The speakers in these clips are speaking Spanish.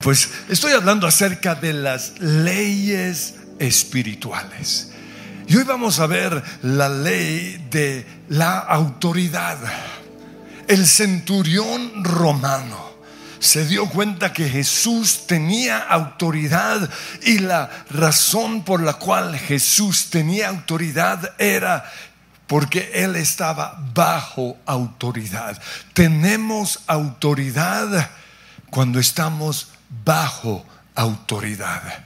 Pues estoy hablando acerca de las leyes espirituales. Y hoy vamos a ver la ley de la autoridad. El centurión romano se dio cuenta que Jesús tenía autoridad y la razón por la cual Jesús tenía autoridad era porque Él estaba bajo autoridad. Tenemos autoridad cuando estamos bajo autoridad.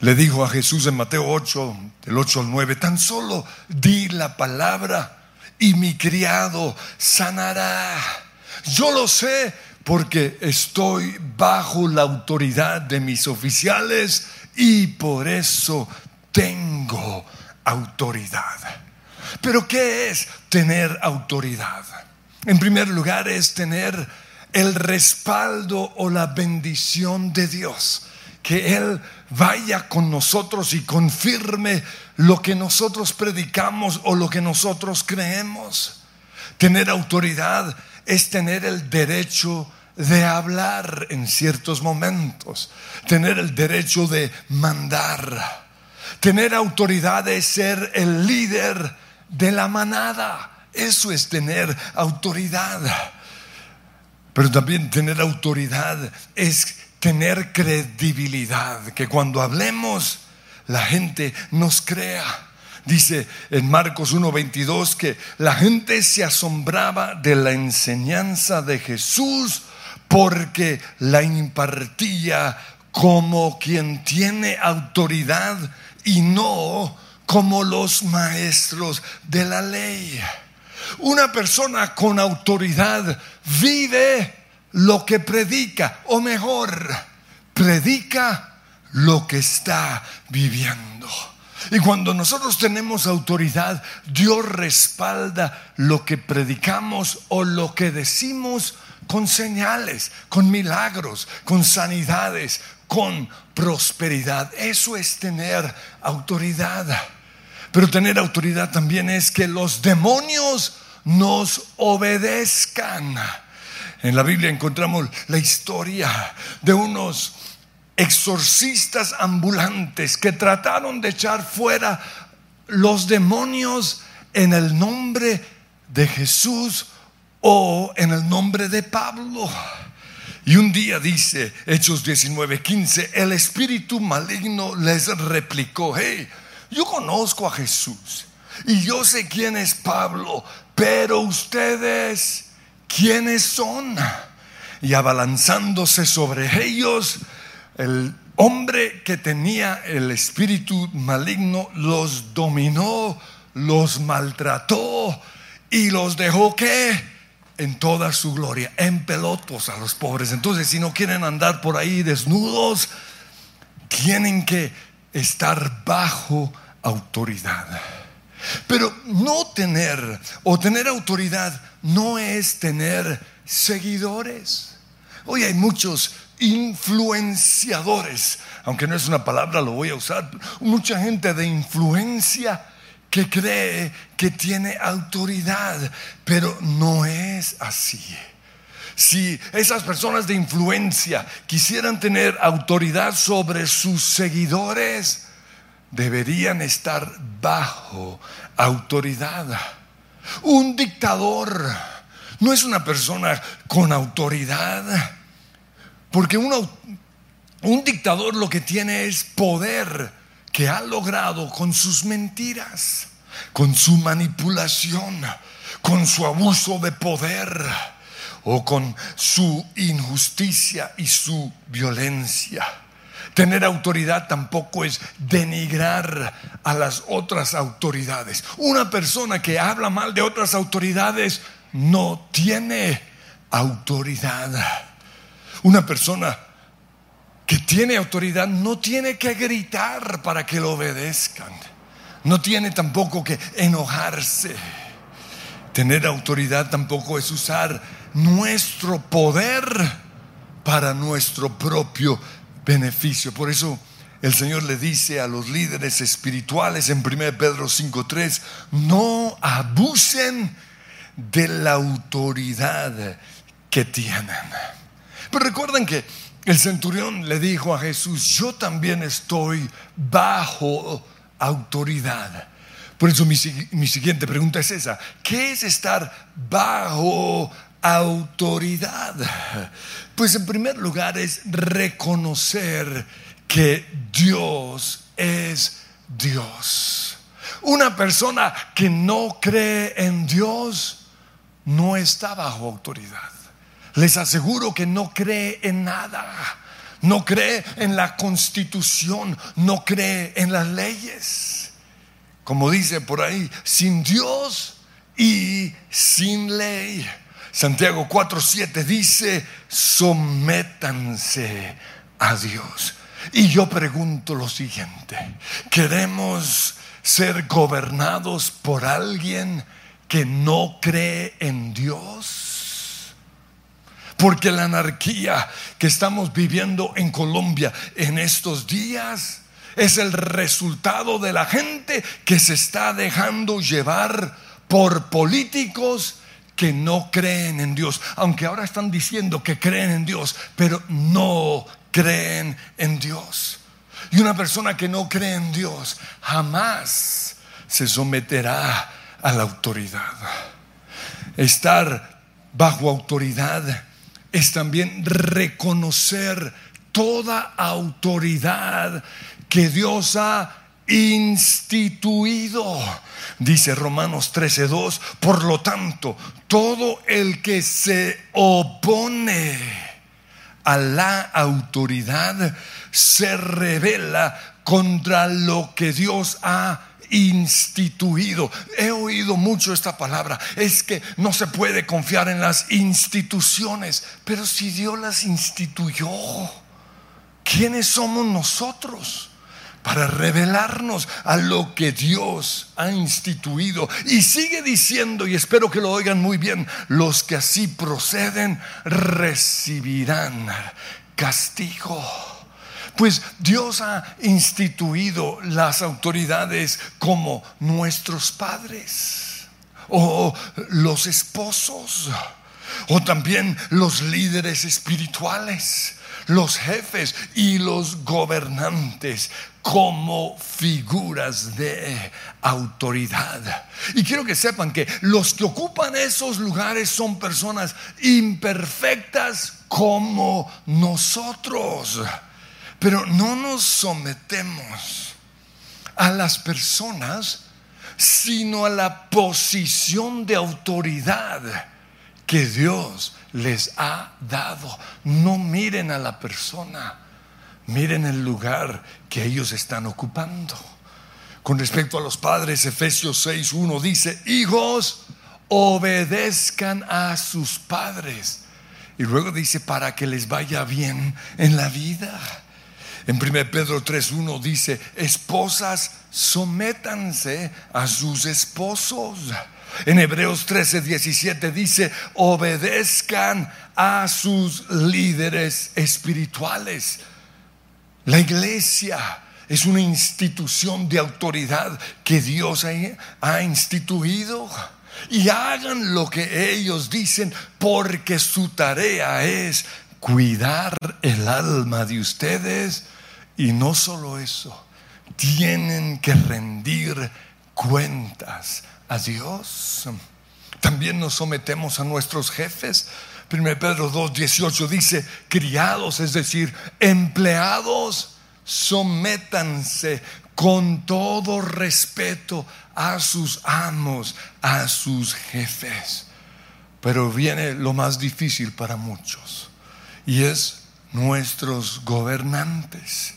Le dijo a Jesús en Mateo 8, del 8 al 9, tan solo di la palabra y mi criado sanará. Yo lo sé porque estoy bajo la autoridad de mis oficiales y por eso tengo autoridad. Pero ¿qué es tener autoridad? En primer lugar es tener el respaldo o la bendición de Dios. Que Él vaya con nosotros y confirme lo que nosotros predicamos o lo que nosotros creemos. Tener autoridad es tener el derecho de hablar en ciertos momentos, tener el derecho de mandar. Tener autoridad es ser el líder de la manada. Eso es tener autoridad. Pero también tener autoridad es tener credibilidad, que cuando hablemos la gente nos crea. Dice en Marcos 1:22 que la gente se asombraba de la enseñanza de Jesús porque la impartía como quien tiene autoridad y no como los maestros de la ley. Una persona con autoridad vive lo que predica, o mejor, predica lo que está viviendo. Y cuando nosotros tenemos autoridad, Dios respalda lo que predicamos o lo que decimos con señales, con milagros, con sanidades, con prosperidad. Eso es tener autoridad. Pero tener autoridad también es que los demonios nos obedezcan. En la Biblia encontramos la historia de unos exorcistas ambulantes que trataron de echar fuera los demonios en el nombre de Jesús o en el nombre de Pablo. Y un día dice Hechos 19:15, el espíritu maligno les replicó, hey, yo conozco a Jesús y yo sé quién es Pablo, pero ustedes, ¿quiénes son? Y abalanzándose sobre ellos, el hombre que tenía el espíritu maligno los dominó, los maltrató y los dejó que en toda su gloria, en pelotos a los pobres. Entonces, si no quieren andar por ahí desnudos, tienen que estar bajo autoridad. Pero no tener o tener autoridad no es tener seguidores. Hoy hay muchos influenciadores, aunque no es una palabra, lo voy a usar, mucha gente de influencia que cree que tiene autoridad, pero no es así. Si esas personas de influencia quisieran tener autoridad sobre sus seguidores, deberían estar bajo autoridad. Un dictador no es una persona con autoridad, porque un dictador lo que tiene es poder que ha logrado con sus mentiras, con su manipulación, con su abuso de poder o con su injusticia y su violencia. Tener autoridad tampoco es denigrar a las otras autoridades. Una persona que habla mal de otras autoridades no tiene autoridad. Una persona que tiene autoridad no tiene que gritar para que lo obedezcan. No tiene tampoco que enojarse. Tener autoridad tampoco es usar nuestro poder para nuestro propio beneficio. Por eso el Señor le dice a los líderes espirituales en 1 Pedro 5:3, no abusen de la autoridad que tienen. Pero recuerden que el centurión le dijo a Jesús, yo también estoy bajo autoridad. Por eso mi, mi, siguiente pregunta es esa. ¿Qué es estar bajo autoridad? Pues en primer lugar es reconocer que Dios es Dios. Una persona que no cree en Dios no está bajo autoridad. Les aseguro que no cree en nada. No cree en la constitución, no cree en las leyes. Como dice por ahí, sin Dios y sin ley. Santiago 4:7 dice, sométanse a Dios. Y yo pregunto lo siguiente, ¿queremos ser gobernados por alguien que no cree en Dios? Porque la anarquía que estamos viviendo en Colombia en estos días es el resultado de la gente que se está dejando llevar por políticos que no creen en Dios, aunque ahora están diciendo que creen en Dios, pero no creen en Dios. Y una persona que no cree en Dios jamás se someterá a la autoridad. Estar bajo autoridad es también reconocer toda autoridad que Dios ha instituido. Dice Romanos 13:2, por lo tanto, todo el que se opone a la autoridad se revela contra lo que Dios ha instituido. He oído mucho esta palabra. Es que no se puede confiar en las instituciones. Pero si Dios las instituyó, ¿quiénes somos nosotros? Para revelarnos a lo que Dios ha instituido. Y sigue diciendo, y espero que lo oigan muy bien, los que así proceden recibirán castigo. Pues Dios ha instituido las autoridades como nuestros padres o los esposos o también los líderes espirituales los jefes y los gobernantes como figuras de autoridad. Y quiero que sepan que los que ocupan esos lugares son personas imperfectas como nosotros. Pero no nos sometemos a las personas, sino a la posición de autoridad que Dios les ha dado. No miren a la persona, miren el lugar que ellos están ocupando. Con respecto a los padres, Efesios 6.1 dice, hijos, obedezcan a sus padres. Y luego dice, para que les vaya bien en la vida. En 1 Pedro 3.1 dice, esposas, sométanse a sus esposos en Hebreos 13, 17 dice, obedezcan a sus líderes espirituales. La iglesia es una institución de autoridad que Dios ha instituido. Y hagan lo que ellos dicen porque su tarea es cuidar el alma de ustedes. Y no solo eso, tienen que rendir cuentas a Dios. También nos sometemos a nuestros jefes. 1 Pedro 2, 18 dice, criados, es decir, empleados, sométanse con todo respeto a sus amos, a sus jefes. Pero viene lo más difícil para muchos y es nuestros gobernantes.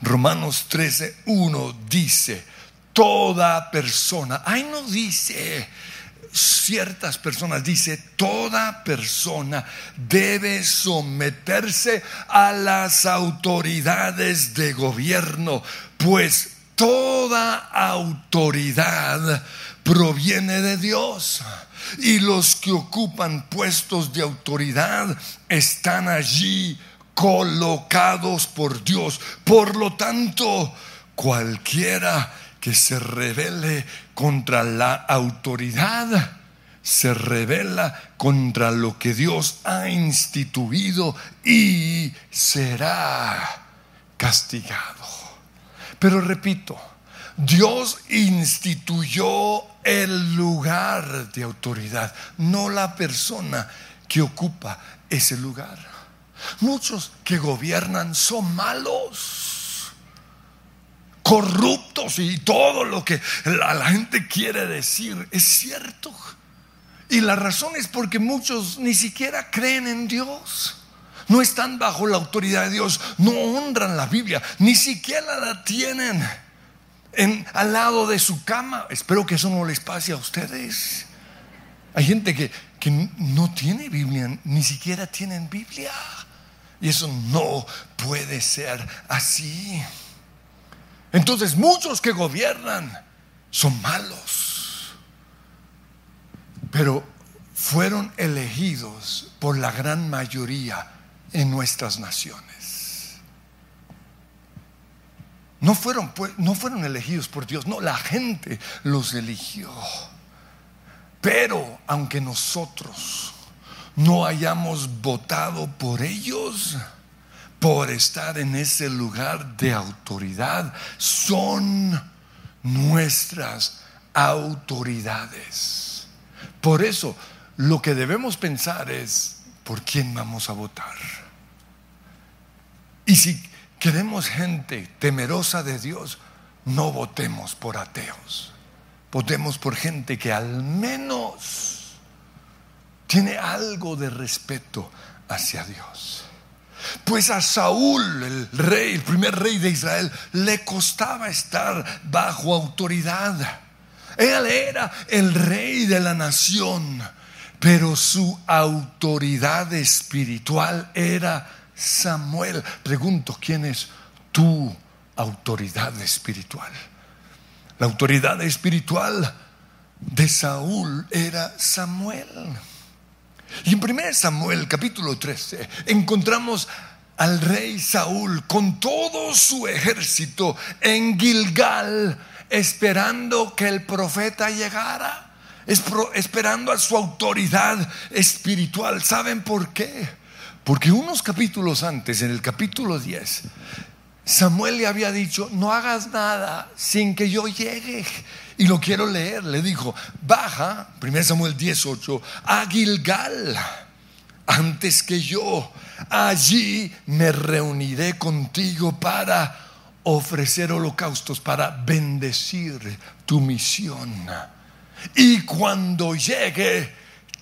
Romanos 13, 1 dice, toda persona. Ahí no dice ciertas personas, dice toda persona debe someterse a las autoridades de gobierno, pues toda autoridad proviene de Dios. Y los que ocupan puestos de autoridad están allí colocados por Dios. Por lo tanto, cualquiera que se rebele contra la autoridad se revela contra lo que Dios ha instituido y será castigado. Pero repito, Dios instituyó el lugar de autoridad, no la persona que ocupa ese lugar. Muchos que gobiernan son malos, corruptos y todo lo que la, gente quiere decir es cierto. Y la razón es porque muchos ni siquiera creen en Dios. No están bajo la autoridad de Dios, no honran la Biblia, ni siquiera la tienen en, al lado de su cama. Espero que eso no les pase a ustedes. Hay gente que, que no tiene Biblia, ni siquiera tienen Biblia. Y eso no puede ser así. Entonces muchos que gobiernan son malos, pero fueron elegidos por la gran mayoría en nuestras naciones. No fueron, pues, no fueron elegidos por Dios, no, la gente los eligió. Pero aunque nosotros no hayamos votado por ellos, por estar en ese lugar de autoridad, son nuestras autoridades. Por eso, lo que debemos pensar es, ¿por quién vamos a votar? Y si queremos gente temerosa de Dios, no votemos por ateos. Votemos por gente que al menos tiene algo de respeto hacia Dios. Pues a Saúl, el rey, el primer rey de Israel, le costaba estar bajo autoridad. Él era el rey de la nación, pero su autoridad espiritual era Samuel. Pregunto, ¿quién es tu autoridad espiritual? La autoridad espiritual de Saúl era Samuel. Y en 1 Samuel capítulo 13 encontramos al rey Saúl con todo su ejército en Gilgal esperando que el profeta llegara, esperando a su autoridad espiritual. ¿Saben por qué? Porque unos capítulos antes, en el capítulo 10, Samuel le había dicho, no hagas nada sin que yo llegue. Y lo quiero leer. Le dijo, baja, 1 Samuel 18, a Gilgal antes que yo. Allí me reuniré contigo para ofrecer holocaustos, para bendecir tu misión. Y cuando llegue,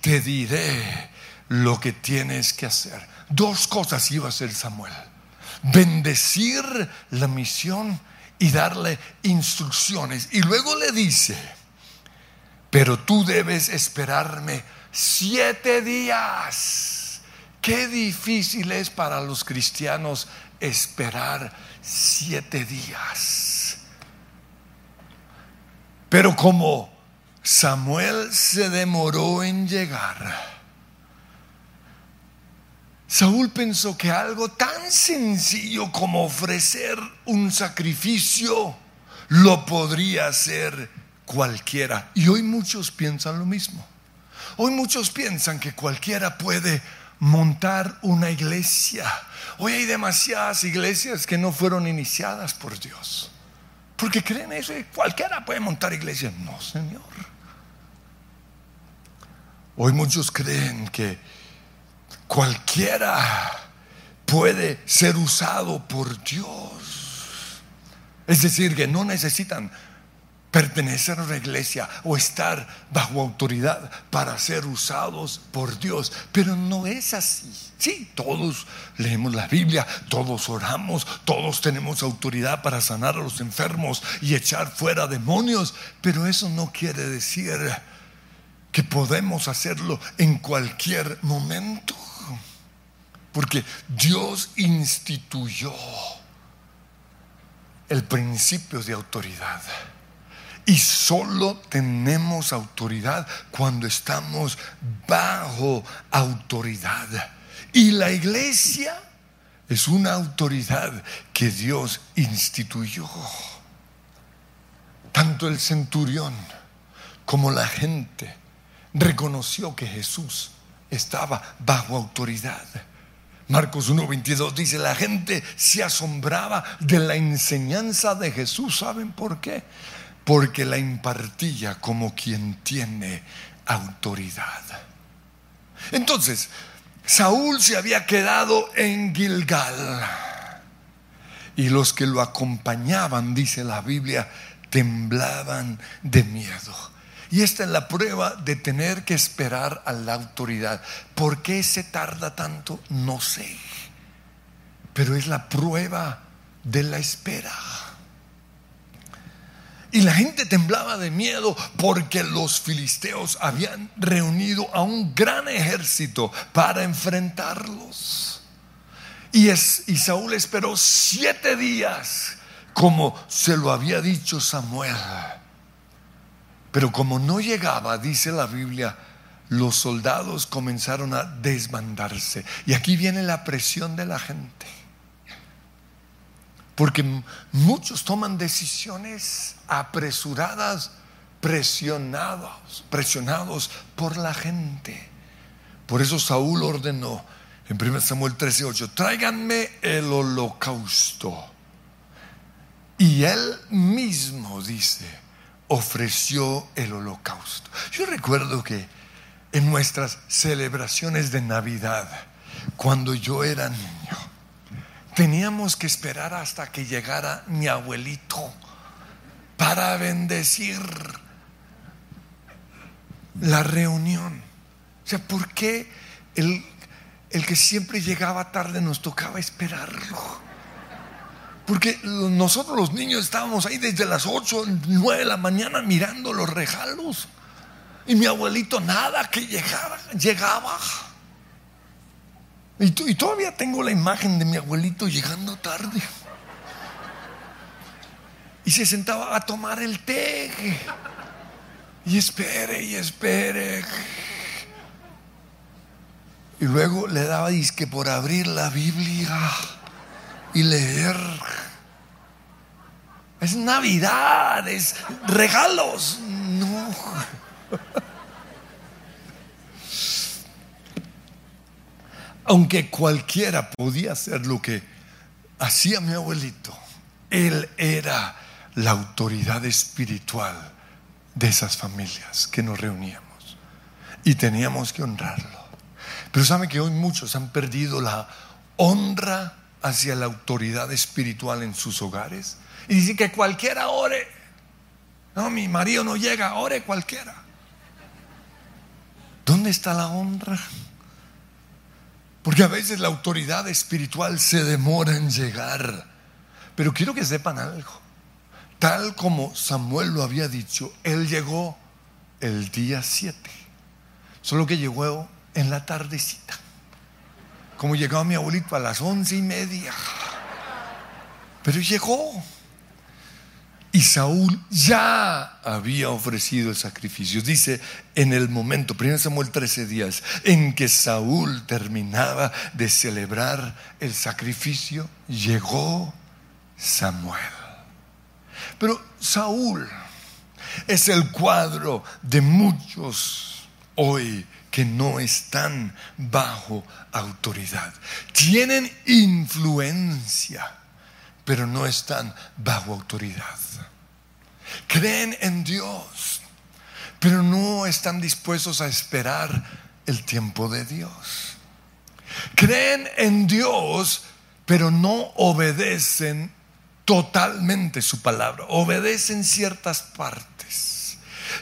te diré lo que tienes que hacer. Dos cosas iba a hacer Samuel. Bendecir la misión y darle instrucciones. Y luego le dice, pero tú debes esperarme siete días. Qué difícil es para los cristianos esperar siete días. Pero como Samuel se demoró en llegar, Saúl pensó que algo tan sencillo como ofrecer un sacrificio lo podría hacer cualquiera. Y hoy muchos piensan lo mismo. Hoy muchos piensan que cualquiera puede montar una iglesia. Hoy hay demasiadas iglesias que no fueron iniciadas por Dios. Porque creen eso, cualquiera puede montar iglesia. No, Señor. Hoy muchos creen que cualquiera puede ser usado por Dios. Es decir, que no necesitan pertenecer a una iglesia o estar bajo autoridad para ser usados por Dios. Pero no es así. Sí, todos leemos la Biblia, todos oramos, todos tenemos autoridad para sanar a los enfermos y echar fuera demonios, pero eso no quiere decir que podemos hacerlo en cualquier momento. Porque Dios instituyó el principio de autoridad. Y solo tenemos autoridad cuando estamos bajo autoridad. Y la iglesia es una autoridad que Dios instituyó. Tanto el centurión como la gente reconoció que Jesús estaba bajo autoridad. Marcos 1:22 dice, la gente se asombraba de la enseñanza de Jesús. ¿Saben por qué? Porque la impartía como quien tiene autoridad. Entonces, Saúl se había quedado en Gilgal. Y los que lo acompañaban, dice la Biblia, temblaban de miedo. Y esta es la prueba de tener que esperar a la autoridad. ¿Por qué se tarda tanto? No sé. Pero es la prueba de la espera. Y la gente temblaba de miedo porque los filisteos habían reunido a un gran ejército para enfrentarlos. Y, y Saúl esperó siete días como se lo había dicho Samuel. Pero como no llegaba, dice la Biblia, los soldados comenzaron a desmandarse. Y aquí viene la presión de la gente. Porque muchos toman decisiones apresuradas, presionados, presionados por la gente. Por eso Saúl ordenó en 1 Samuel 13:8, tráiganme el holocausto. Y él mismo dice, ofreció el holocausto. Yo recuerdo que en nuestras celebraciones de Navidad, cuando yo era niño, teníamos que esperar hasta que llegara mi abuelito para bendecir la reunión. O sea, ¿por qué el, el que siempre llegaba tarde nos tocaba esperarlo? Porque nosotros los niños estábamos ahí desde las 8, 9 de la mañana mirando los regalos. Y mi abuelito nada que llegaba. llegaba. Y, y todavía tengo la imagen de mi abuelito llegando tarde. Y se sentaba a tomar el té. Y espere, y espere. Y luego le daba disque por abrir la Biblia y leer. Es Navidad, es regalos. No. Aunque cualquiera podía hacer lo que hacía mi abuelito, él era la autoridad espiritual de esas familias que nos reuníamos y teníamos que honrarlo. Pero sabe que hoy muchos han perdido la honra hacia la autoridad espiritual en sus hogares y dicen que cualquiera ore. No, mi marido no llega, ore cualquiera. ¿Dónde está la honra? Porque a veces la autoridad espiritual se demora en llegar. Pero quiero que sepan algo. Tal como Samuel lo había dicho, él llegó el día 7. Solo que llegó en la tardecita como llegaba mi abuelito a las once y media. Pero llegó. Y Saúl ya había ofrecido el sacrificio. Dice en el momento, 1 Samuel 13 días, en que Saúl terminaba de celebrar el sacrificio, llegó Samuel. Pero Saúl es el cuadro de muchos hoy que no están bajo autoridad. Tienen influencia, pero no están bajo autoridad. Creen en Dios, pero no están dispuestos a esperar el tiempo de Dios. Creen en Dios, pero no obedecen totalmente su palabra, obedecen ciertas partes.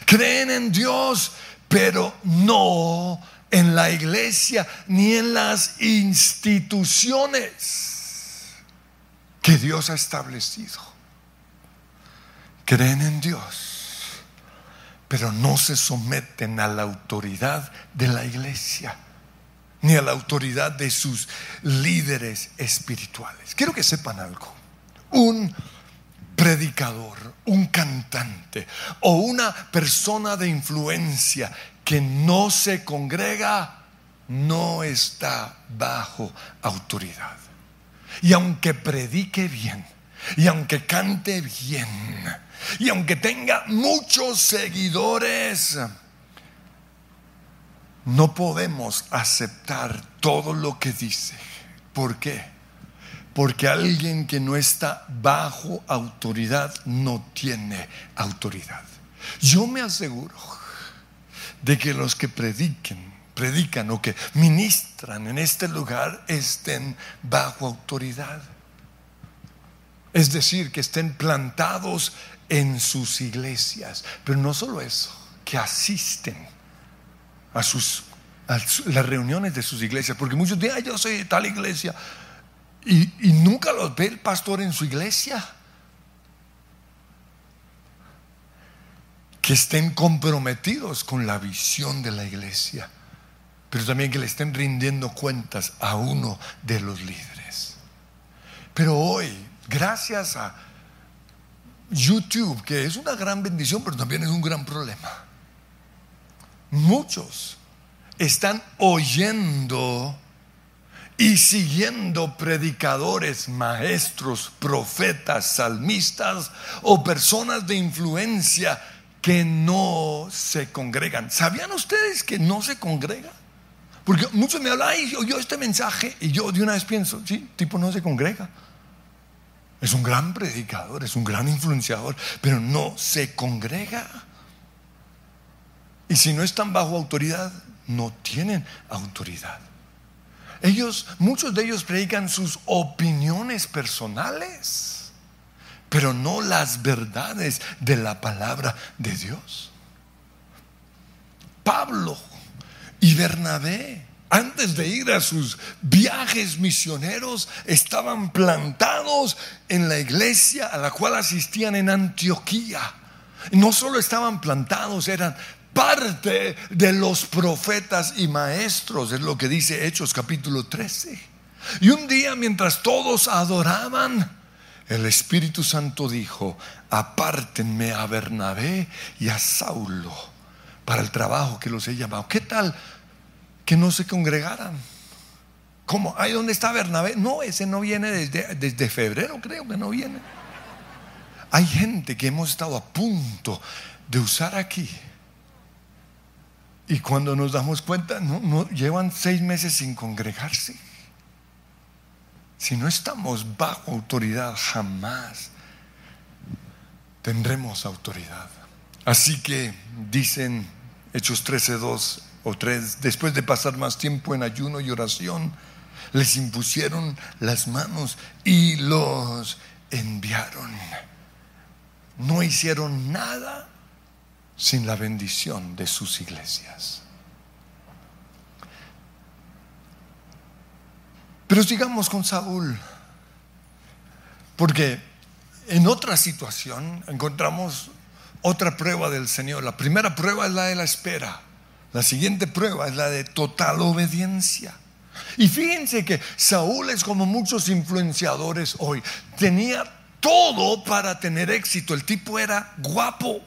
Creen en Dios, pero no en la iglesia ni en las instituciones que Dios ha establecido. Creen en Dios, pero no se someten a la autoridad de la iglesia ni a la autoridad de sus líderes espirituales. Quiero que sepan algo. Un predicador, un cantante o una persona de influencia que no se congrega, no está bajo autoridad. Y aunque predique bien, y aunque cante bien, y aunque tenga muchos seguidores, no podemos aceptar todo lo que dice. ¿Por qué? Porque alguien que no está bajo autoridad no tiene autoridad. Yo me aseguro de que los que prediquen, predican o que ministran en este lugar estén bajo autoridad. Es decir, que estén plantados en sus iglesias. Pero no solo eso, que asisten a sus las reuniones de sus iglesias, porque muchos dicen, yo soy de tal iglesia, y, nunca los ve el pastor en su iglesia. Que estén comprometidos con la visión de la iglesia, pero también que le estén rindiendo cuentas a uno de los líderes. Pero hoy, gracias a YouTube, que es una gran bendición, pero también es un gran problema, muchos están oyendo y siguiendo predicadores, maestros, profetas, salmistas o personas de influencia que no se congregan. ¿Sabían ustedes que no se congrega? Porque muchos me hablan, y yo este mensaje y yo de una vez pienso, sí, tipo no se congrega. Es un gran predicador, es un gran influenciador, pero no se congrega. Y si no están bajo autoridad, no tienen autoridad. Ellos, muchos de ellos predican sus opiniones personales, pero no las verdades de la palabra de Dios. Pablo y Bernabé, antes de ir a sus viajes misioneros, estaban plantados en la iglesia a la cual asistían en Antioquía. No solo estaban plantados, eran parte de los profetas y maestros, es lo que dice Hechos capítulo 13. Y un día mientras todos adoraban, el Espíritu Santo dijo, apártenme a Bernabé y a Saulo para el trabajo que los he llamado. ¿Qué tal que no se congregaran? ¿Cómo? ¿Ahí dónde está Bernabé? No, ese no viene desde, desde febrero, creo que no viene. Hay gente que hemos estado a punto de usar aquí y cuando nos damos cuenta, no, llevan seis meses sin congregarse. Si no estamos bajo autoridad, jamás tendremos autoridad. Así que dicen Hechos 13, 2 o 3, después de pasar más tiempo en ayuno y oración, les impusieron las manos y los enviaron. No hicieron nada sin la bendición de sus iglesias. Pero sigamos con Saúl, porque en otra situación encontramos otra prueba del Señor. La primera prueba es la de la espera, la siguiente prueba es la de total obediencia. Y fíjense que Saúl es como muchos influenciadores hoy, tenía todo para tener éxito, el tipo era guapo,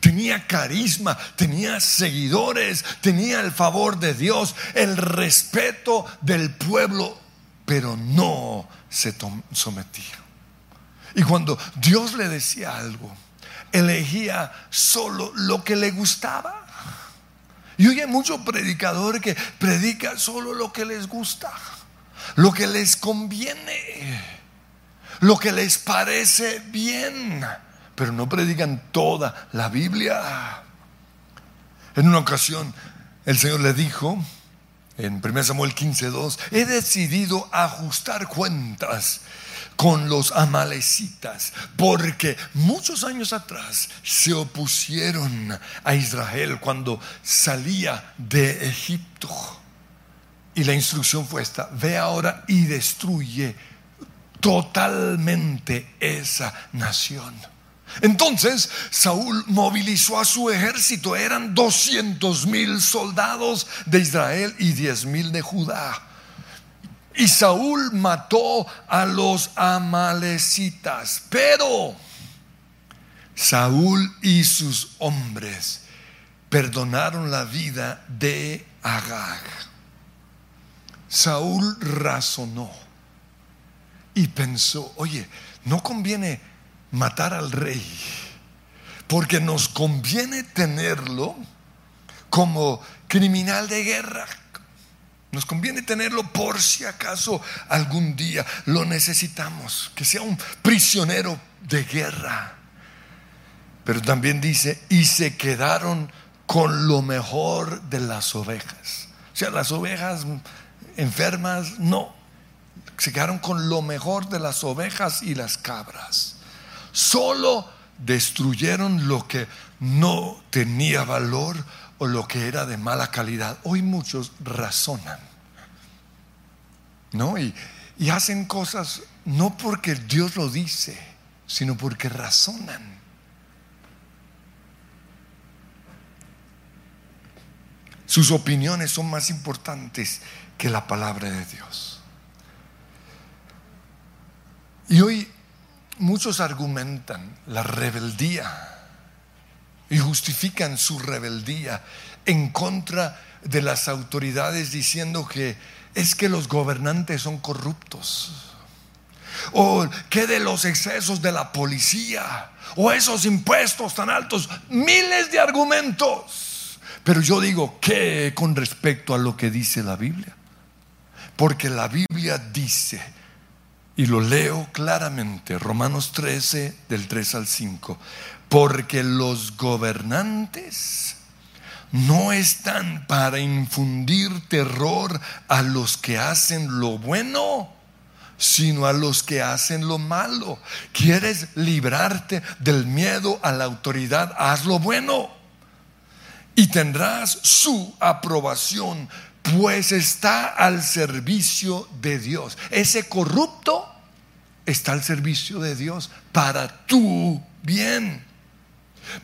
tenía carisma, tenía seguidores, tenía el favor de Dios, el respeto del pueblo, pero no se sometía. Y cuando Dios le decía algo, elegía solo lo que le gustaba. Y hoy hay muchos predicadores que predican solo lo que les gusta, lo que les conviene, lo que les parece bien pero no predican toda la Biblia. En una ocasión el Señor le dijo, en 1 Samuel 15:2, he decidido ajustar cuentas con los amalecitas, porque muchos años atrás se opusieron a Israel cuando salía de Egipto. Y la instrucción fue esta, ve ahora y destruye totalmente esa nación. Entonces Saúl movilizó a su ejército, eran 200 mil soldados de Israel y 10 mil de Judá. Y Saúl mató a los amalecitas, pero Saúl y sus hombres perdonaron la vida de Agag. Saúl razonó y pensó, oye, no conviene matar al rey, porque nos conviene tenerlo como criminal de guerra. Nos conviene tenerlo por si acaso algún día lo necesitamos, que sea un prisionero de guerra. Pero también dice, y se quedaron con lo mejor de las ovejas. O sea, las ovejas enfermas, no. Se quedaron con lo mejor de las ovejas y las cabras. Solo destruyeron lo que no tenía valor o lo que era de mala calidad. Hoy muchos razonan, ¿no? Y, y hacen cosas no porque Dios lo dice, sino porque razonan. Sus opiniones son más importantes que la palabra de Dios. Y hoy muchos argumentan la rebeldía y justifican su rebeldía en contra de las autoridades diciendo que es que los gobernantes son corruptos. O que de los excesos de la policía. O esos impuestos tan altos. Miles de argumentos. Pero yo digo, ¿qué con respecto a lo que dice la Biblia? Porque la Biblia dice, y lo leo claramente, Romanos 13, del 3 al 5, porque los gobernantes no están para infundir terror a los que hacen lo bueno, sino a los que hacen lo malo. ¿Quieres librarte del miedo a la autoridad? Haz lo bueno y tendrás su aprobación, pues está al servicio de Dios. Ese corrupto está al servicio de Dios para tu bien.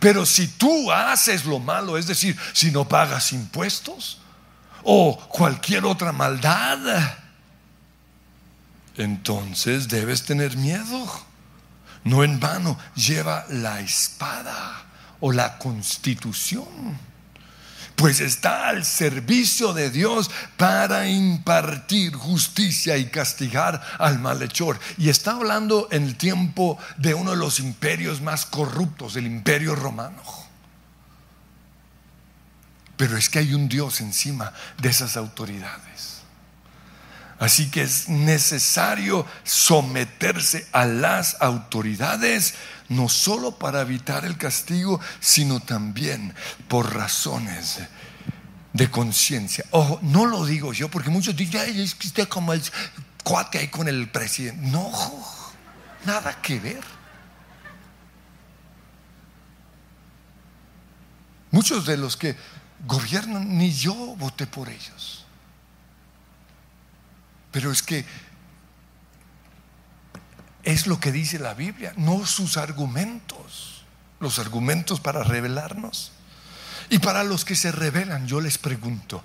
Pero si tú haces lo malo, es decir, si no pagas impuestos o cualquier otra maldad, entonces debes tener miedo. No en vano lleva la espada o la constitución pues está al servicio de Dios para impartir justicia y castigar al malhechor. Y está hablando en el tiempo de uno de los imperios más corruptos, el imperio romano. Pero es que hay un Dios encima de esas autoridades. Así que es necesario someterse a las autoridades no solo para evitar el castigo, sino también por razones de conciencia. Ojo, no lo digo yo, porque muchos dicen, Ay, es que usted como el cuate ahí con el presidente. No, nada que ver. Muchos de los que gobiernan, ni yo voté por ellos. Pero es que es lo que dice la Biblia, no sus argumentos, los argumentos para revelarnos. Y para los que se revelan, yo les pregunto,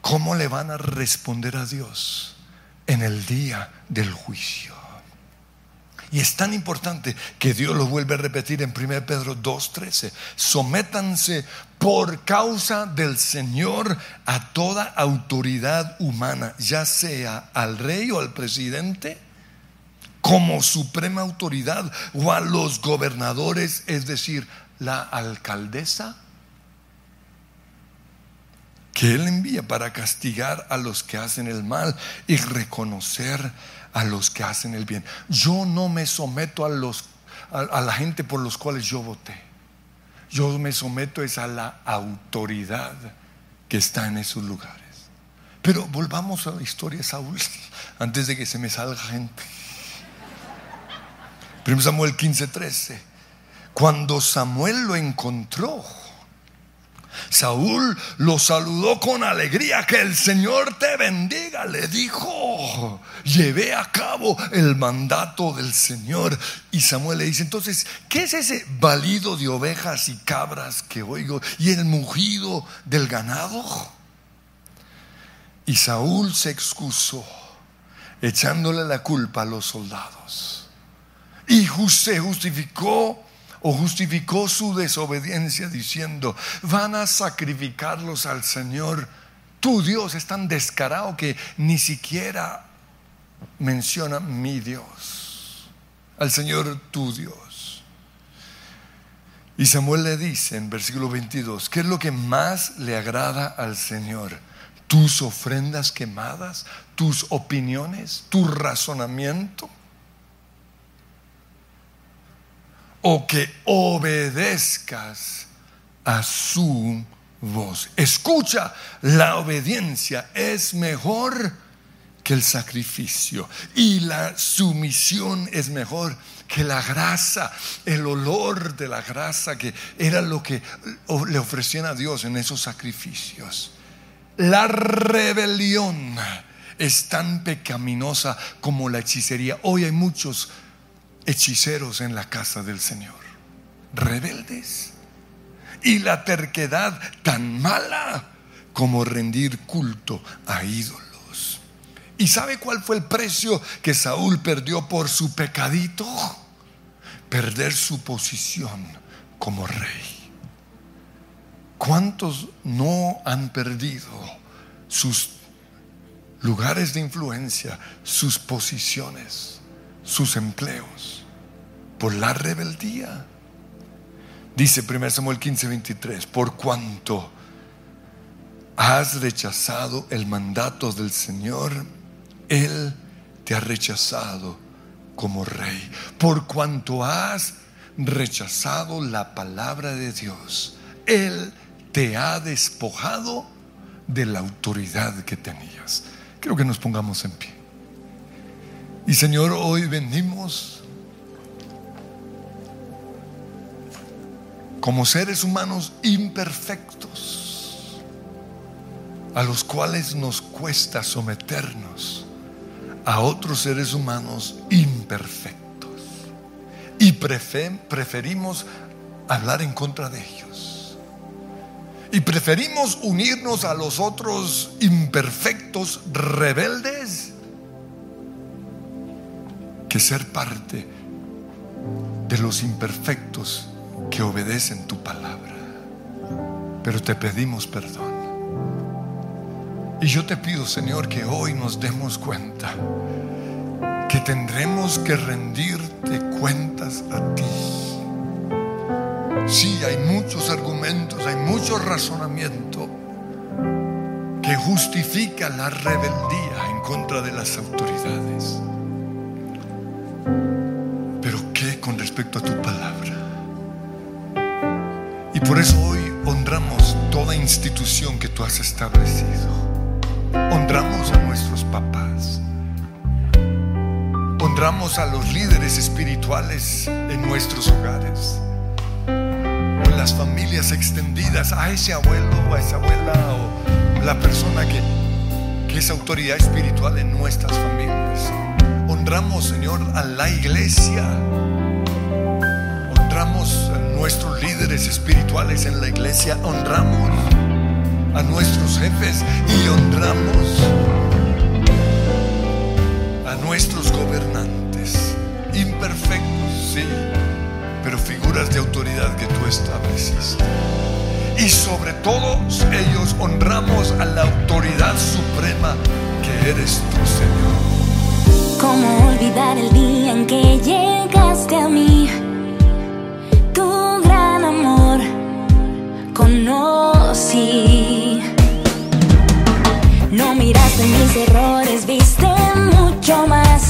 ¿cómo le van a responder a Dios en el día del juicio? Y es tan importante que Dios lo vuelve a repetir en 1 Pedro 2.13. Sométanse por causa del Señor a toda autoridad humana, ya sea al rey o al presidente como suprema autoridad o a los gobernadores, es decir, la alcaldesa que Él envía para castigar a los que hacen el mal y reconocer a los que hacen el bien. Yo no me someto a, los, a, la gente por los cuales yo voté. Yo me someto es a la autoridad que está en esos lugares. Pero volvamos a la historia de Saúl antes de que se me salga gente. 1 Samuel 15:13. Cuando Samuel lo encontró, Saúl lo saludó con alegría, que el Señor te bendiga, le dijo, llevé a cabo el mandato del Señor. Y Samuel le dice, entonces, ¿qué es ese balido de ovejas y cabras que oigo y el mugido del ganado? Y Saúl se excusó, echándole la culpa a los soldados. Y se justificó o justificó su desobediencia diciendo, van a sacrificarlos al Señor. Tu Dios es tan descarado que ni siquiera menciona mi Dios, al Señor tu Dios. Y Samuel le dice en versículo 22, ¿qué es lo que más le agrada al Señor? ¿Tus ofrendas quemadas? ¿Tus opiniones? ¿Tu razonamiento? ¿O que obedezcas a su voz? Escucha, la obediencia es mejor que el sacrificio y la sumisión es mejor que la grasa, el olor de la grasa, que era lo que le ofrecían a Dios en esos sacrificios. La rebelión es tan pecaminosa como la hechicería. Hoy hay muchos hechiceros en la casa del Señor, rebeldes. Y la terquedad tan mala como rendir culto a ídolos. ¿Y sabe cuál fue el precio que Saúl perdió por su pecadito? perder su posición como rey. ¿Cuántos no han perdido sus lugares de influencia, sus posiciones, sus empleos por la rebeldía? Dice 1 Samuel 15, 23, por cuanto has rechazado el mandato del Señor, Él te ha rechazado como rey, por cuanto has rechazado la palabra de Dios. Él te ha despojado de la autoridad que tenías. Quiero que nos pongamos en pie. Y Señor, hoy venimos como seres humanos imperfectos, a los cuales nos cuesta someternos a otros seres humanos imperfectos. Y preferimos hablar en contra de ellos. Y preferimos unirnos a los otros imperfectos rebeldes que ser parte de los imperfectos que obedecen tu palabra. Pero te pedimos perdón. Y yo te pido, Señor, que hoy nos demos cuenta que tendremos que rendirte cuentas a ti. Sí, hay muchos argumentos, hay mucho razonamiento que justifica la rebeldía en contra de las autoridades. Institución que tú has establecido honramos a nuestros papás, honramos a los líderes espirituales en nuestros hogares, en las familias extendidas, a ese abuelo o a esa abuela o la persona que, que es autoridad espiritual en nuestras familias. Honramos, Señor, a la iglesia. Honramos a nuestros líderes espirituales en la iglesia. Honramos a nuestros jefes y honramos a nuestros gobernantes, imperfectos, sí, pero figuras de autoridad que tú estableciste. Y sobre todos ellos honramos a la autoridad suprema que eres tú, Señor. ¿Cómo olvidar el día en que llegaste a mí? Tu gran amor conocí. No miraste mis errores, viste mucho más.